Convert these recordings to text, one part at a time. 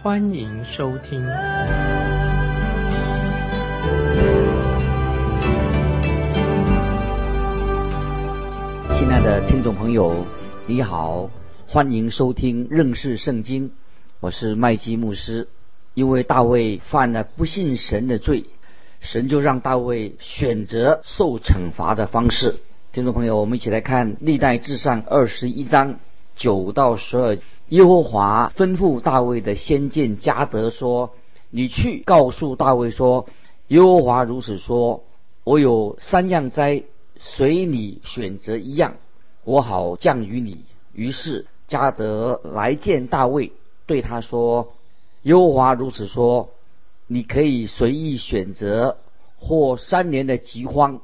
欢迎收听。亲爱的听众朋友，你好，欢迎收听认识圣经，我是麦基牧师。因为大卫犯了不信神的罪。神就让大卫选择受惩罚的方式。听众朋友，我们一起来看《历代至上》二十一章九到十二。耶和华吩咐大卫的先见加德说：“你去告诉大卫说，耶和华如此说：我有三样灾，随你选择一样，我好降于你。”于是加德来见大卫，对他说：“耶和华如此说。”你可以随意选择，或三年的饥荒，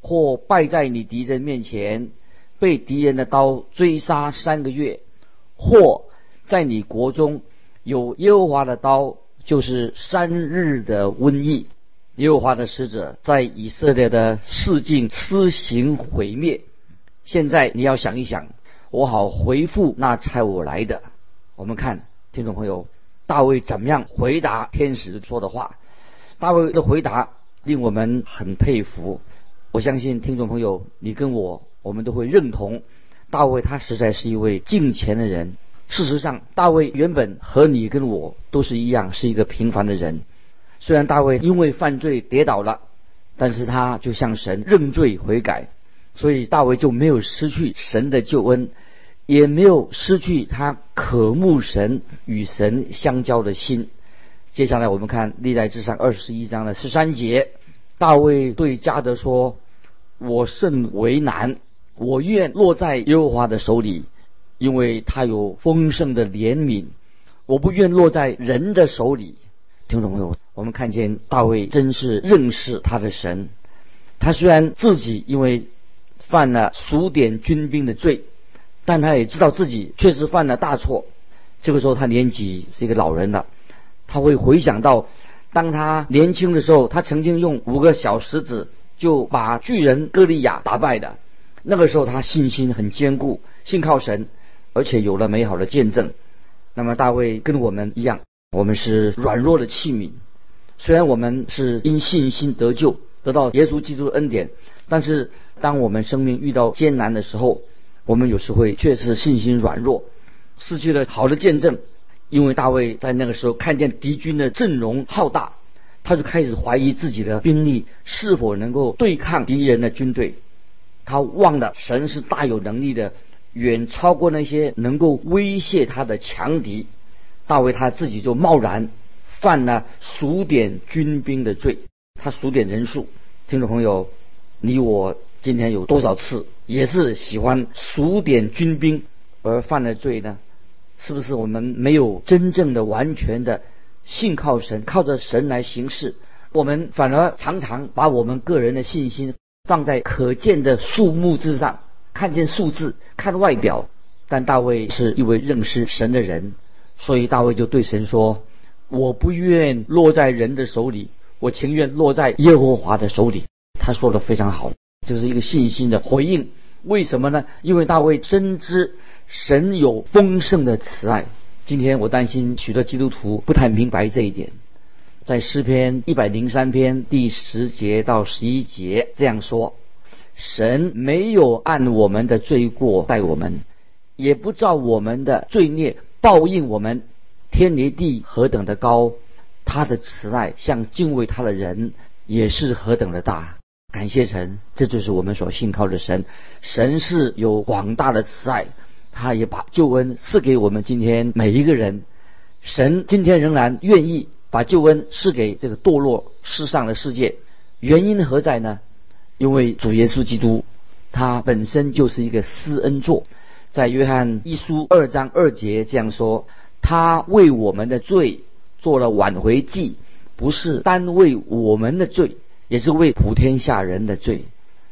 或败在你敌人面前，被敌人的刀追杀三个月，或在你国中有耶和华的刀，就是三日的瘟疫。耶和华的使者在以色列的四境施行毁灭。现在你要想一想，我好回复那差我来的。我们看，听众朋友。大卫怎么样回答天使说的话？大卫的回答令我们很佩服。我相信听众朋友，你跟我，我们都会认同大卫，他实在是一位敬虔的人。事实上，大卫原本和你跟我都是一样，是一个平凡的人。虽然大卫因为犯罪跌倒了，但是他就向神认罪悔改，所以大卫就没有失去神的救恩。也没有失去他渴慕神与神相交的心。接下来我们看历代志上二十一章的十三节，大卫对加德说：“我甚为难，我愿落在耶和华的手里，因为他有丰盛的怜悯；我不愿落在人的手里。”听众朋友，我们看见大卫真是认识他的神。他虽然自己因为犯了数点军兵的罪。但他也知道自己确实犯了大错。这个时候他年纪是一个老人了，他会回想到，当他年轻的时候，他曾经用五个小石子就把巨人歌利亚打败的。那个时候他信心很坚固，信靠神，而且有了美好的见证。那么大卫跟我们一样，我们是软弱的器皿。虽然我们是因信心得救，得到耶稣基督的恩典，但是当我们生命遇到艰难的时候，我们有时会确实信心软弱，失去了好的见证，因为大卫在那个时候看见敌军的阵容浩大，他就开始怀疑自己的兵力是否能够对抗敌人的军队。他忘了神是大有能力的，远超过那些能够威胁他的强敌。大卫他自己就贸然犯了数点军兵的罪，他数点人数。听众朋友，你我。今天有多少次也是喜欢数点军兵而犯了罪呢？是不是我们没有真正的、完全的信靠神，靠着神来行事？我们反而常常把我们个人的信心放在可见的数目之上，看见数字，看外表。但大卫是一位认识神的人，所以大卫就对神说：“我不愿落在人的手里，我情愿落在耶和华的手里。”他说的非常好。就是一个信心的回应，为什么呢？因为大卫深知神有丰盛的慈爱。今天我担心许多基督徒不太明白这一点。在诗篇一百零三篇第十节到十一节这样说：神没有按我们的罪过待我们，也不照我们的罪孽报应我们。天离地何等的高，他的慈爱向敬畏他的人也是何等的大。感谢神，这就是我们所信靠的神。神是有广大的慈爱，他也把救恩赐给我们今天每一个人。神今天仍然愿意把救恩赐给这个堕落世上的世界，原因何在呢？因为主耶稣基督他本身就是一个施恩座，在约翰一书二章二节这样说：他为我们的罪做了挽回祭，不是单为我们的罪，也是为普天下人的罪。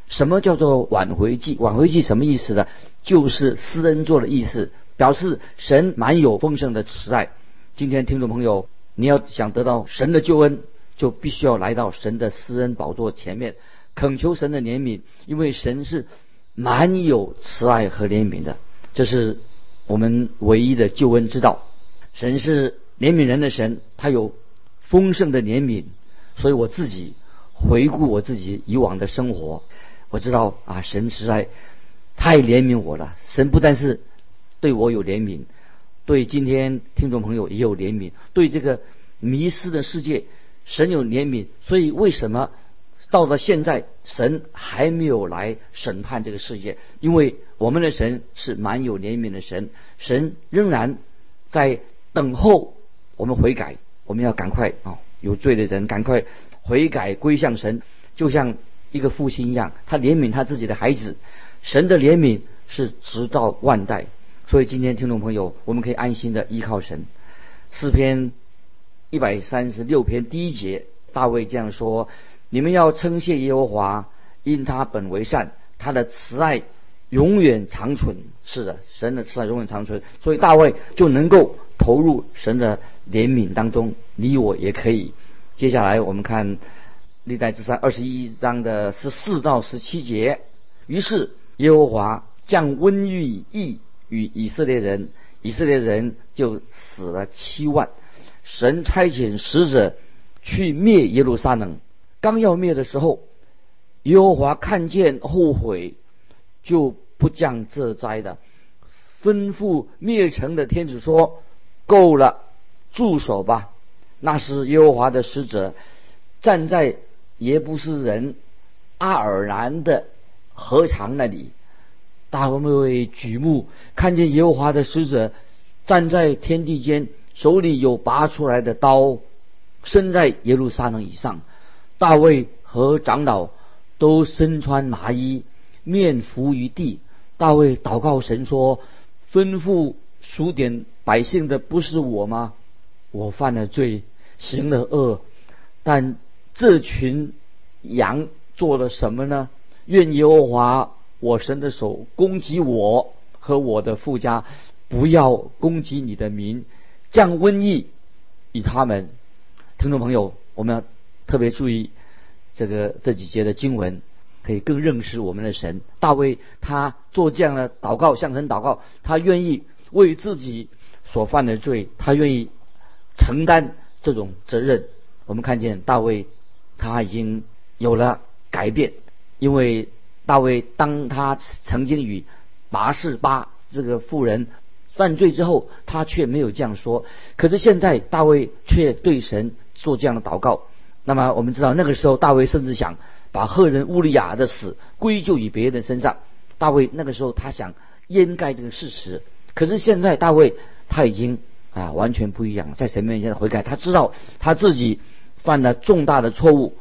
什么叫做挽回祭？挽回祭什么意思呢？就是施恩座的意思，表示神满有丰盛的慈爱。今天听众朋友，你要想得到神的救恩，就必须要来到神的施恩宝座前面，恳求神的怜悯，因为神是满有慈爱和怜悯的。这是我们唯一的救恩之道。神是怜悯人的神，他有丰盛的怜悯。所以我自己回顾我自己以往的生活。我知道啊，神实在太怜悯我了。神不但是对我有怜悯，对今天听众朋友也有怜悯，对这个迷失的世界，神有怜悯。所以为什么到了现在，神还没有来审判这个世界？因为我们的神是蛮有怜悯的神，神仍然在等候我们悔改。我们要赶快啊，有罪的人赶快悔改归向神，就像。一个父亲一样，他怜悯他自己的孩子。神的怜悯是直到万代，所以今天听众朋友，我们可以安心的依靠神。诗篇一百三十六篇第一节，大卫这样说：“你们要称谢耶和华，因他本为善，他的慈爱永远长存。”是的，神的慈爱永远长存，所以大卫就能够投入神的怜悯当中。你我也可以。接下来我们看。历代之上二十一章的十四到十七节，于是耶和华降瘟疫疫与以色列人，以色列人就死了七万。神差遣使者去灭耶路撒冷，刚要灭的时候，耶和华看见后悔，就不降这灾的，吩咐灭城的天子说：“够了，住手吧。”那是耶和华的使者站在。耶布斯人阿尔兰的河场那里，大卫举目看见耶和华的使者站在天地间，手里有拔出来的刀，身在耶路撒冷以上。大卫和长老都身穿麻衣，面伏于地。大卫祷告神说：“吩咐数点百姓的不是我吗？我犯了罪，行了恶，但……”这群羊做了什么呢？愿耶和华我神的手攻击我和我的富家，不要攻击你的民，降瘟疫与他们。听众朋友，我们要特别注意这个这几节的经文，可以更认识我们的神。大卫他做这样的祷告，向神祷告，他愿意为自己所犯的罪，他愿意承担这种责任。我们看见大卫。他已经有了改变，因为大卫当他曾经与拔示巴这个妇人犯罪之后，他却没有这样说。可是现在大卫却对神做这样的祷告。那么我们知道，那个时候大卫甚至想把赫人乌利亚的死归咎于别人身上。大卫那个时候他想掩盖这个事实。可是现在大卫他已经啊完全不一样了，在神面前悔改，他知道他自己。犯了重大的错误，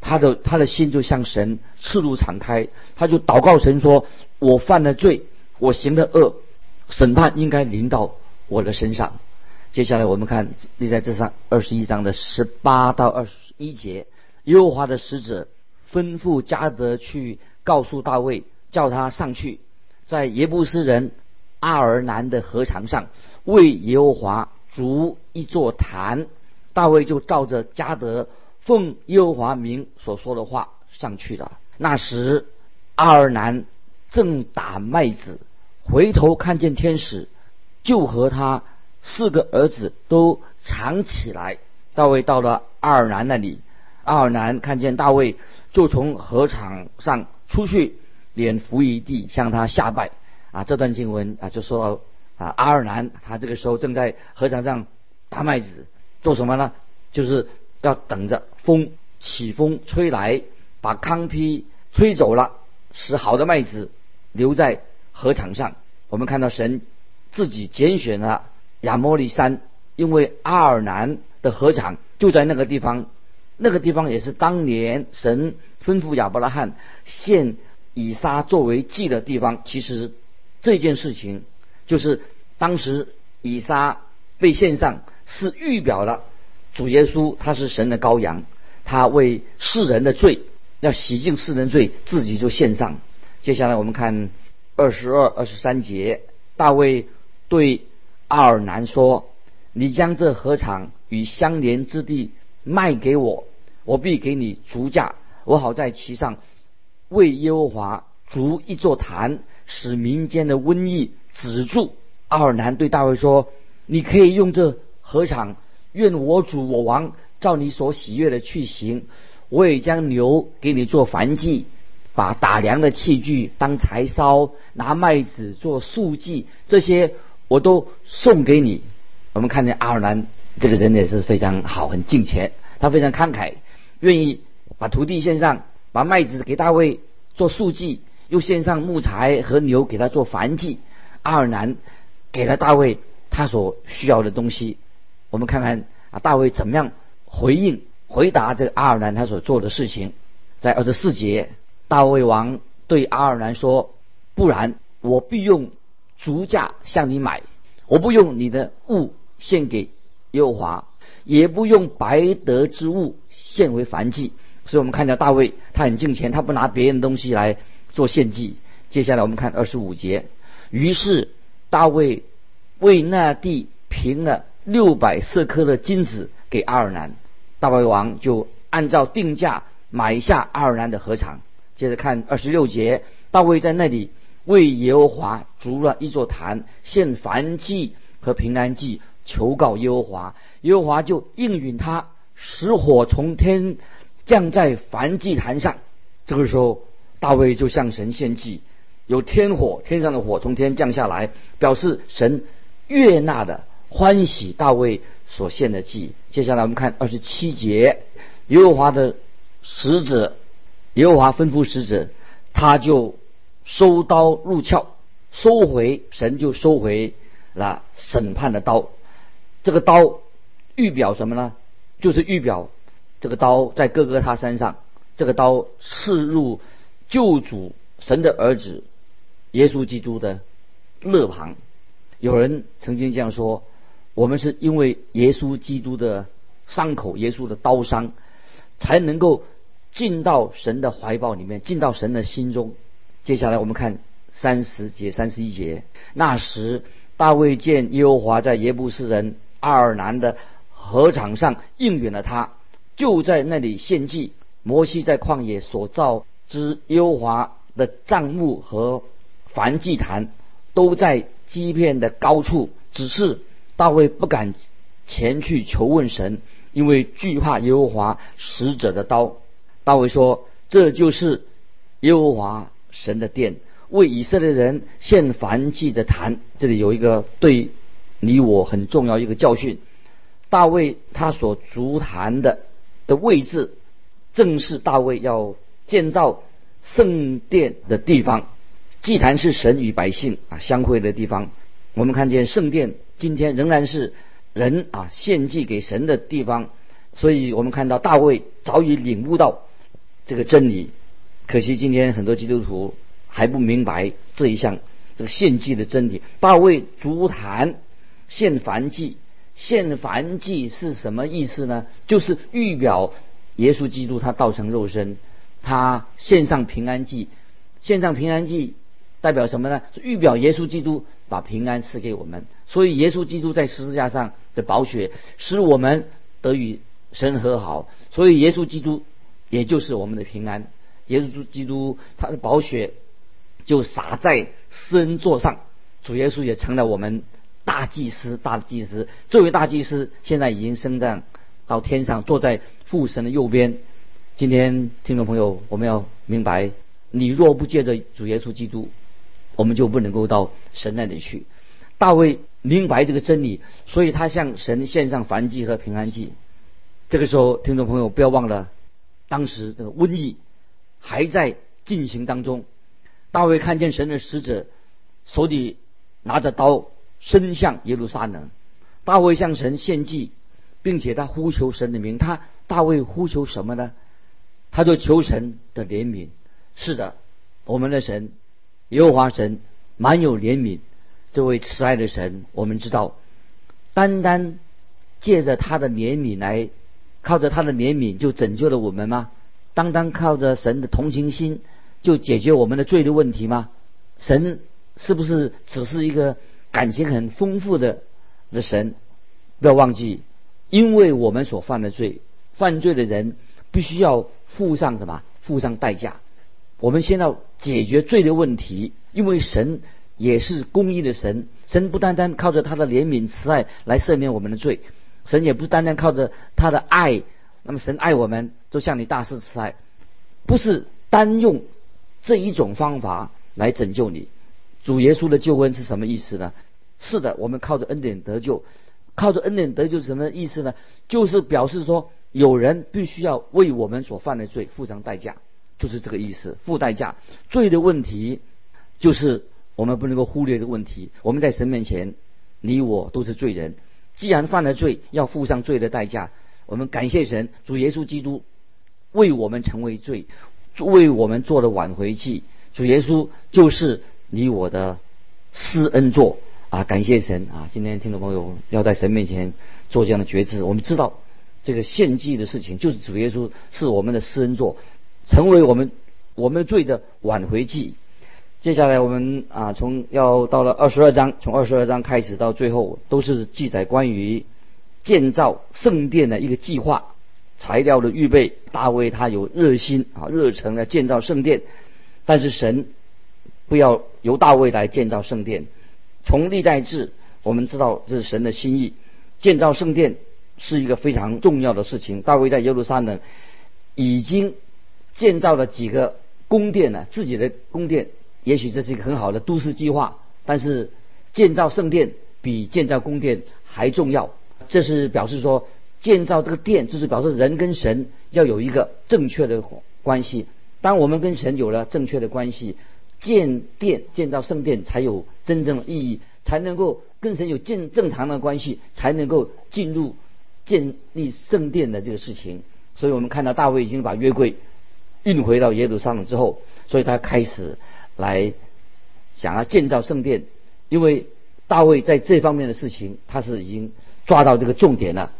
他的他的心就向神赤露敞开，他就祷告神说：“我犯了罪，我行的恶，审判应该临到我的身上。”接下来我们看立在这上二十一章的十八到二十一节，耶和华的使者吩咐加德去告诉大卫，叫他上去，在耶布斯人阿尔南的河床上为耶和华筑一座坛。大卫就照着加德奉耶和华名所说的话上去的。那时，阿尔南正打麦子，回头看见天使，就和他四个儿子都藏起来。大卫到了阿尔南那里，阿尔南看见大卫，就从河场上出去，脸伏于地向他下拜。啊，这段经文啊，就说到啊，阿尔南他这个时候正在河场上打麦子。做什么呢？就是要等着风起风吹来，把糠坯吹走了，使好的麦子留在禾场上。我们看到神自己拣选了亚摩利山，因为阿尔南的禾场就在那个地方。那个地方也是当年神吩咐亚伯拉罕献以撒作为祭的地方。其实这件事情就是当时以撒被献上。是预表了主耶稣他是神的羔羊，他为世人的罪要洗净世人罪，自己就献上。接下来我们看二十二、二十三节，大卫对阿尔南说：“你将这禾场与相连之地卖给我，我必给你足价，我好在其上为耶和华筑一座坛，使民间的瘟疫止住。”阿尔南对大卫说：“你可以用这禾场，愿我主我王照你所喜悦的去行。我也将牛给你做燔祭，把打粮的器具当柴烧，拿麦子做素祭，这些我都送给你。”我们看见阿尔南这个人也是非常好，很敬虔，他非常慷慨，愿意把土地献上，把麦子给大卫做素祭，又献上木材和牛给他做燔祭。阿尔南。给了大卫他所需要的东西，我们看看啊，大卫怎么样回应回答这个阿尔南他所做的事情。在二十四节，大卫王对阿尔南说：“不然，我必用足价向你买，我不用你的物献给耶和华，也不用白得之物献为燔祭。”所以我们看到大卫他很敬虔，他不拿别人的东西来做献祭。接下来我们看二十五节，于是。大卫为那地平了六百色颗的金子给阿尔南，大卫王就按照定价买下阿尔南的禾场。接着看二十六节，大卫在那里为耶和华筑了一座坛，献燔祭和平安祭，求告耶和华，耶和华就应允他，使火从天降在燔祭坛上。这个时候，大卫就向神献祭。有天火，天上的火从天降下来，表示神悦纳的欢喜大卫所献的祭。接下来我们看二十七节，耶和华的使者，耶和华吩咐使者，他就收刀入鞘，收回神就收回了审判的刀。这个刀预表什么呢？就是预表这个刀在哥哥他身上，这个刀刺入救主神的儿子。耶稣基督的肋旁，有人曾经这样说：我们是因为耶稣基督的伤口，耶稣的刀伤，才能够进到神的怀抱里面，进到神的心中。接下来我们看三十节、三十一节。那时大卫见耶和华在耶布斯人阿尔南的禾场上应允了他，就在那里献祭。摩西在旷野所造之耶和华的帐幕和。凡祭坛都在基片的高处，只是大卫不敢前去求问神，因为惧怕耶和华使者的刀。大卫说：“这就是耶和华神的殿，为以色列人献燔祭的坛。”这里有一个对你我很重要一个教训。大卫他所足坛的的位置，正是大卫要建造圣殿的地方。祭坛是神与百姓啊相会的地方。我们看见圣殿今天仍然是人啊献祭给神的地方。所以我们看到大卫早已领悟到这个真理。可惜今天很多基督徒还不明白这一项这个献祭的真理。大卫足坛献燔祭，献燔祭是什么意思呢？就是预表耶稣基督他道成肉身，他献上平安祭，献上平安祭。代表什么呢？是预表耶稣基督把平安赐给我们，所以耶稣基督在十字架上的宝血使我们得与神和好，所以耶稣基督也就是我们的平安。耶稣基督他的宝血就洒在施恩座上，主耶稣也成了我们大祭司，大祭司。这位大祭司现在已经升降到天上，坐在父神的右边。今天听众朋友，我们要明白，你若不借着主耶稣基督。我们就不能够到神那里去。大卫明白这个真理，所以他向神献上燔祭和平安祭。这个时候，听众朋友不要忘了，当时的瘟疫还在进行当中。大卫看见神的使者手里拿着刀伸向耶路撒冷，大卫向神献祭，并且他呼求神的名。他大卫呼求什么呢？他就求神的怜悯。是的，我们的神。耶和华神满有怜悯，这位慈爱的神，我们知道，单单借着他的怜悯来，靠着他的怜悯就拯救了我们吗？单单靠着神的同情心就解决我们的罪的问题吗？神是不是只是一个感情很丰富的的神？不要忘记，因为我们所犯的罪，犯罪的人必须要付上什么？付上代价。我们先要解决罪的问题，因为神也是公义的神，神不单单靠着他的怜悯慈爱来赦免我们的罪，神也不单单靠着他的爱。那么神爱我们，就向你大施慈爱，不是单用这一种方法来拯救你。主耶稣的救恩是什么意思呢？是的，我们靠着恩典得救，靠着恩典得救什么意思呢？就是表示说，有人必须要为我们所犯的罪付上代价。就是这个意思，付代价。罪的问题，就是我们不能够忽略的问题。我们在神面前，你我都是罪人。既然犯了罪，要付上罪的代价。我们感谢神，主耶稣基督为我们成为罪，为我们做了挽回祭。主耶稣就是你我的施恩座啊！感谢神啊！今天听众朋友要在神面前做这样的决志，我们知道这个献祭的事情，就是主耶稣是我们的施恩座。成为我们我们罪的挽回祭。接下来我们啊，从要到了二十二章，从二十二章开始到最后，都是记载关于建造圣殿的一个计划、材料的预备。大卫他有热心啊，热诚的建造圣殿，但是神不要由大卫来建造圣殿。从历代志我们知道这是神的心意，建造圣殿是一个非常重要的事情。大卫在耶路撒冷已经。建造了几个宫殿呢？自己的宫殿，也许这是一个很好的都市计划。但是建造圣殿比建造宫殿还重要。这是表示说，建造这个殿，就是表示人跟神要有一个正确的关系。当我们跟神有了正确的关系，建殿、建造圣殿才有真正的意义，才能够跟神有正正常的关系，才能够进入建立圣殿的这个事情。所以我们看到大卫已经把约柜。运回到耶路撒冷之后，所以他开始来想要建造圣殿，因为大卫在这方面的事情，他是已经抓到这个重点了。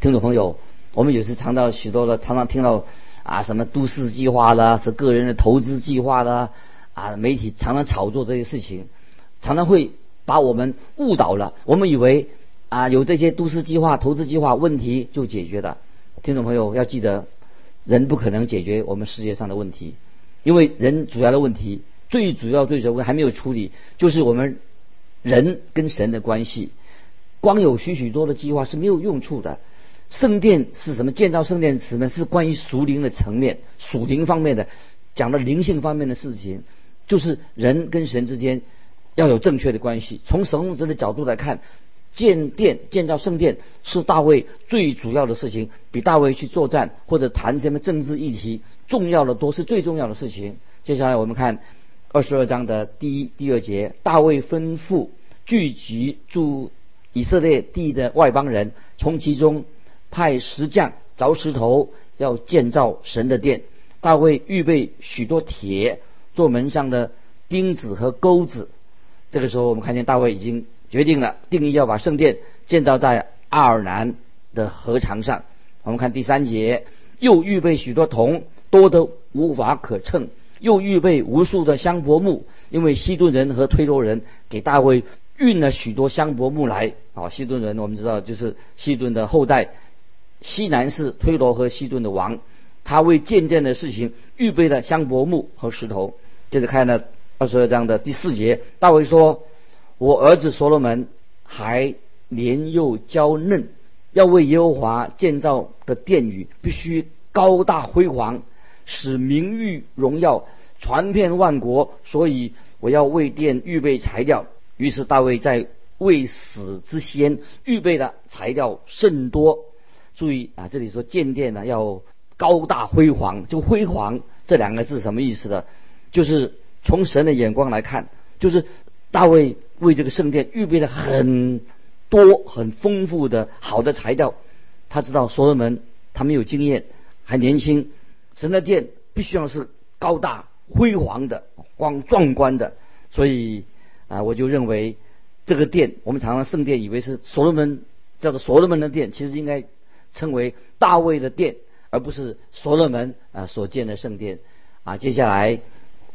听众朋友，我们有时常到许多的，常常听到啊什么都市计划啦，是个人的投资计划啦，啊媒体常常炒作这些事情，常常会把我们误导了。我们以为啊有这些都市计划、投资计划，问题就解决了。听众朋友要记得。人不可能解决我们世界上的问题，因为人主要的问题，最主要、最主要还没有处理，就是我们人跟神的关系。光有许许多的计划是没有用处的。圣殿是什么？建造圣殿什么？是关于属灵的层面、属灵方面的，讲的灵性方面的事情，就是人跟神之间要有正确的关系。从神的角度来看。建殿、建造圣殿是大卫最主要的事情，比大卫去作战或者谈什么政治议题重要的多，是最重要的事情。接下来我们看二十二章的第一、第二节，大卫吩咐聚集住以色列地的外邦人，从其中派石匠凿石头，要建造神的殿。大卫预备许多铁做门上的钉子和钩子。这个时候，我们看见大卫已经。决定了，定义要把圣殿建造在阿尔南的河床上。我们看第三节，又预备许多铜，多得无法可称；又预备无数的香柏木，因为西顿人和推罗人给大卫运了许多香柏木来。啊，西顿人我们知道就是西顿的后代，西南是推罗和西顿的王，他为建殿的事情预备了香柏木和石头。接着看呢二十二章的第四节，大卫说。我儿子所罗门还年幼娇嫩，要为耶和华建造的殿宇必须高大辉煌，使名誉荣耀传遍万国。所以我要为殿预备材料。于是大卫在未死之先预备的材料甚多。注意啊，这里说建殿呢要高大辉煌，就辉煌这两个字什么意思呢？就是从神的眼光来看，就是大卫。为这个圣殿预备了很多很丰富的好的材料，他知道所罗门他没有经验，还年轻，神的殿必须要是高大辉煌的、光壮观的，所以啊，我就认为这个殿，我们常常圣殿以为是所罗门叫做所罗门的殿，其实应该称为大卫的殿，而不是所罗门啊所建的圣殿啊。接下来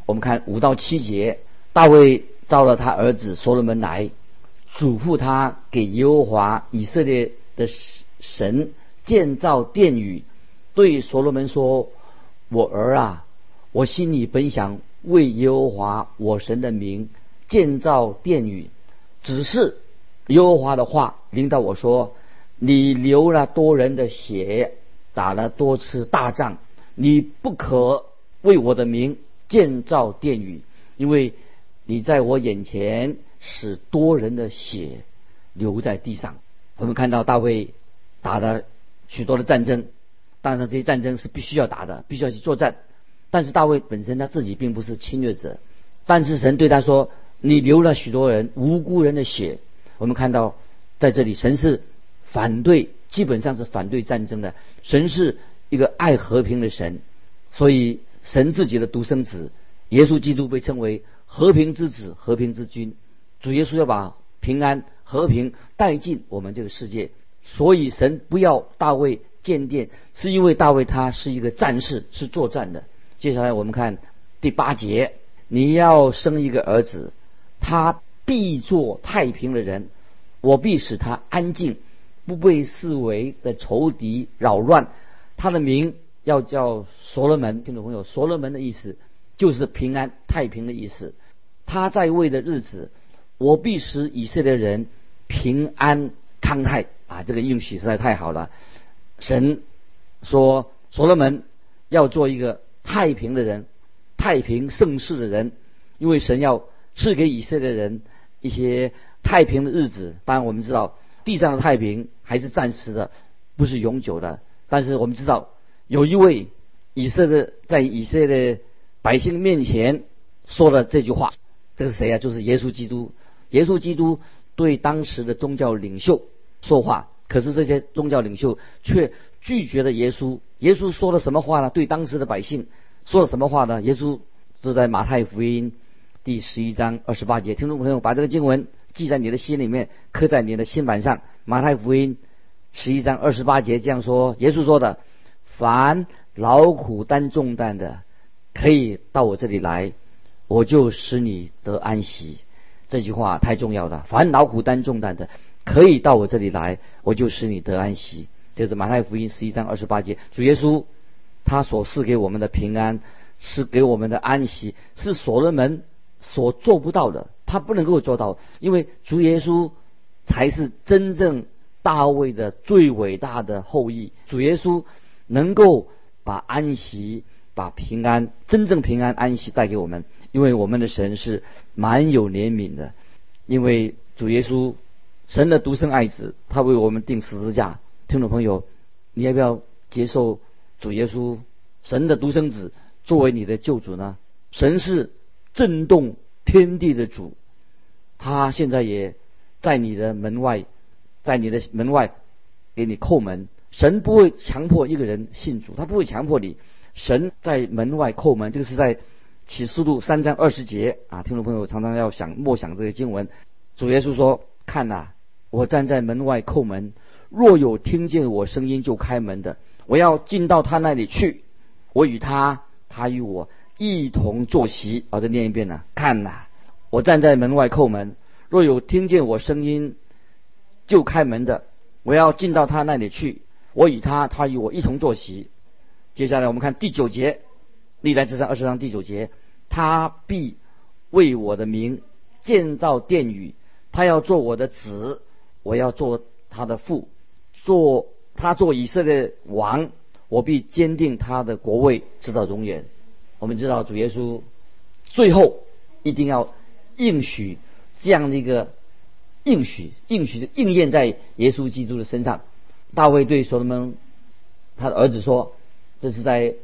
我们看五到七节，大卫召了他儿子所罗门来，嘱咐他给耶和华以色列的神建造殿宇，对所罗门说：“我儿啊，我心里本想为耶和华我神的名建造殿宇，只是。”耶和华的话领导我说：“你流了多人的血，打了多次大仗，你不可为我的名建造殿宇，因为你在我眼前使多人的血流在地上。”我们看到大卫打了许多的战争，当然这些战争是必须要打的，必须要去作战。但是大卫本身他自己并不是侵略者，但是神对他说：“你流了许多人无辜人的血。”我们看到，在这里，神是反对，基本上是反对战争的。神是一个爱和平的神，所以神自己的独生子耶稣基督被称为和平之子、和平之君。主耶稣要把平安、和平带进我们这个世界，所以神不要大卫建殿，是因为大卫他是一个战士，是作战的。接下来我们看第八节：你要生一个儿子，他。必做太平的人，我必使他安静，不被视为的仇敌扰乱。他的名要叫所罗门，听众朋友，所罗门的意思就是平安、太平的意思。他在位的日子，我必使以色列人平安康泰啊！这个应许实在太好了。神说，所罗门要做一个太平的人，太平盛世的人，因为神要赐给以色列人。一些太平的日子，当然我们知道地上的太平还是暂时的，不是永久的。但是我们知道有一位以色列在以色列百姓面前说了这句话，这是谁啊？就是耶稣基督。耶稣基督对当时的宗教领袖说话，可是这些宗教领袖却拒绝了耶稣。耶稣说了什么话呢？对当时的百姓说了什么话呢？耶稣是在马太福音。第十一章二十八节，听众朋友把这个经文记在你的心里面，刻在你的心板上。马太福音十一章二十八节这样说：耶稣说的，凡劳苦担重担的，可以到我这里来，我就使你得安息。这句话太重要了。凡劳苦担重担的，可以到我这里来，我就使你得安息。这是马太福音十一章二十八节。主耶稣他所赐给我们的平安，是给我们的安息，是所罗门。所做不到的，他不能够做到，因为主耶稣才是真正大卫的最伟大的后裔。主耶稣能够把安息、把平安、真正平安、安息带给我们，因为我们的神是蛮有怜悯的。因为主耶稣，神的独生爱子，他为我们定十字架。听众朋友，你要不要接受主耶稣，神的独生子作为你的救主呢？神是。震动天地的主，他现在也在你的门外，在你的门外给你叩门。神不会强迫一个人信主，他不会强迫你。神在门外叩门，这个是在启示录三章二十节啊。听众朋友常常要想默想这个经文。主耶稣说：“看呐，我站在门外叩门，若有听见我声音就开门的，我要进到他那里去，我与他，他与我。”一同坐席，我再念一遍呢。看呐，我站在门外叩门，若有听见我声音就开门的，我要进到他那里去。我与他，他与我一同坐席。接下来我们看第九节，历代之上二十章第九节，他必为我的名建造殿宇，他要做我的子，我要做他的父，做他做以色列王，我必坚定他的国位，直到永远。我们知道主耶稣最后一定要应许这样的一个应许，应许应验在耶稣基督的身上。大卫对所罗门他的儿子说：“这是在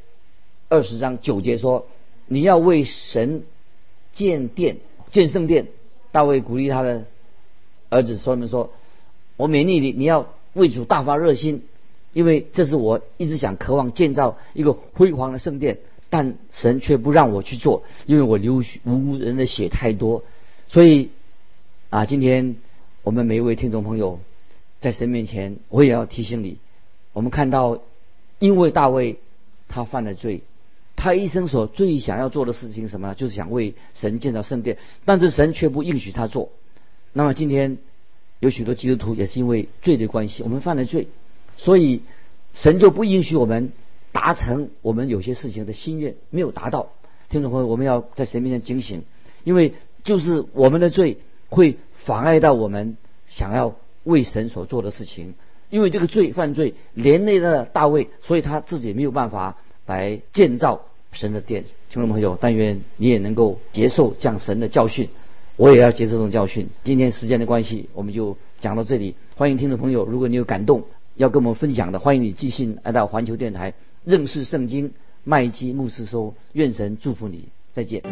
二十章九节说，你要为神建殿、建圣殿。”大卫鼓励他的儿子说明说：“我勉励你，你要为主大发热心，因为这是我一直想渴望建造一个辉煌的圣殿。”但神却不让我去做，因为我流无辜人的血太多，所以啊，今天我们每一位听众朋友，在神面前，我也要提醒你，我们看到，因为大卫他犯了罪，他一生所最想要做的事情什么呢？就是想为神建造圣殿，但是神却不允许他做。那么今天有许多基督徒也是因为罪的关系，我们犯了罪，所以神就不允许我们达成我们有些事情的心愿，没有达到。听众朋友，我们要在神面前警醒，因为就是我们的罪会妨碍到我们想要。为神所做的事情，因为这个罪犯罪连累了大卫，所以他自己没有办法来建造神的殿。听众朋友，但愿你也能够接受这样神的教训，我也要接受这种教训。今天时间的关系，我们就讲到这里。欢迎听众朋友，如果你有感动要跟我们分享的，欢迎你寄信来到环球电台认识圣经麦基牧师说，愿神祝福你，再见。